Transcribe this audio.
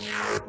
Yeah.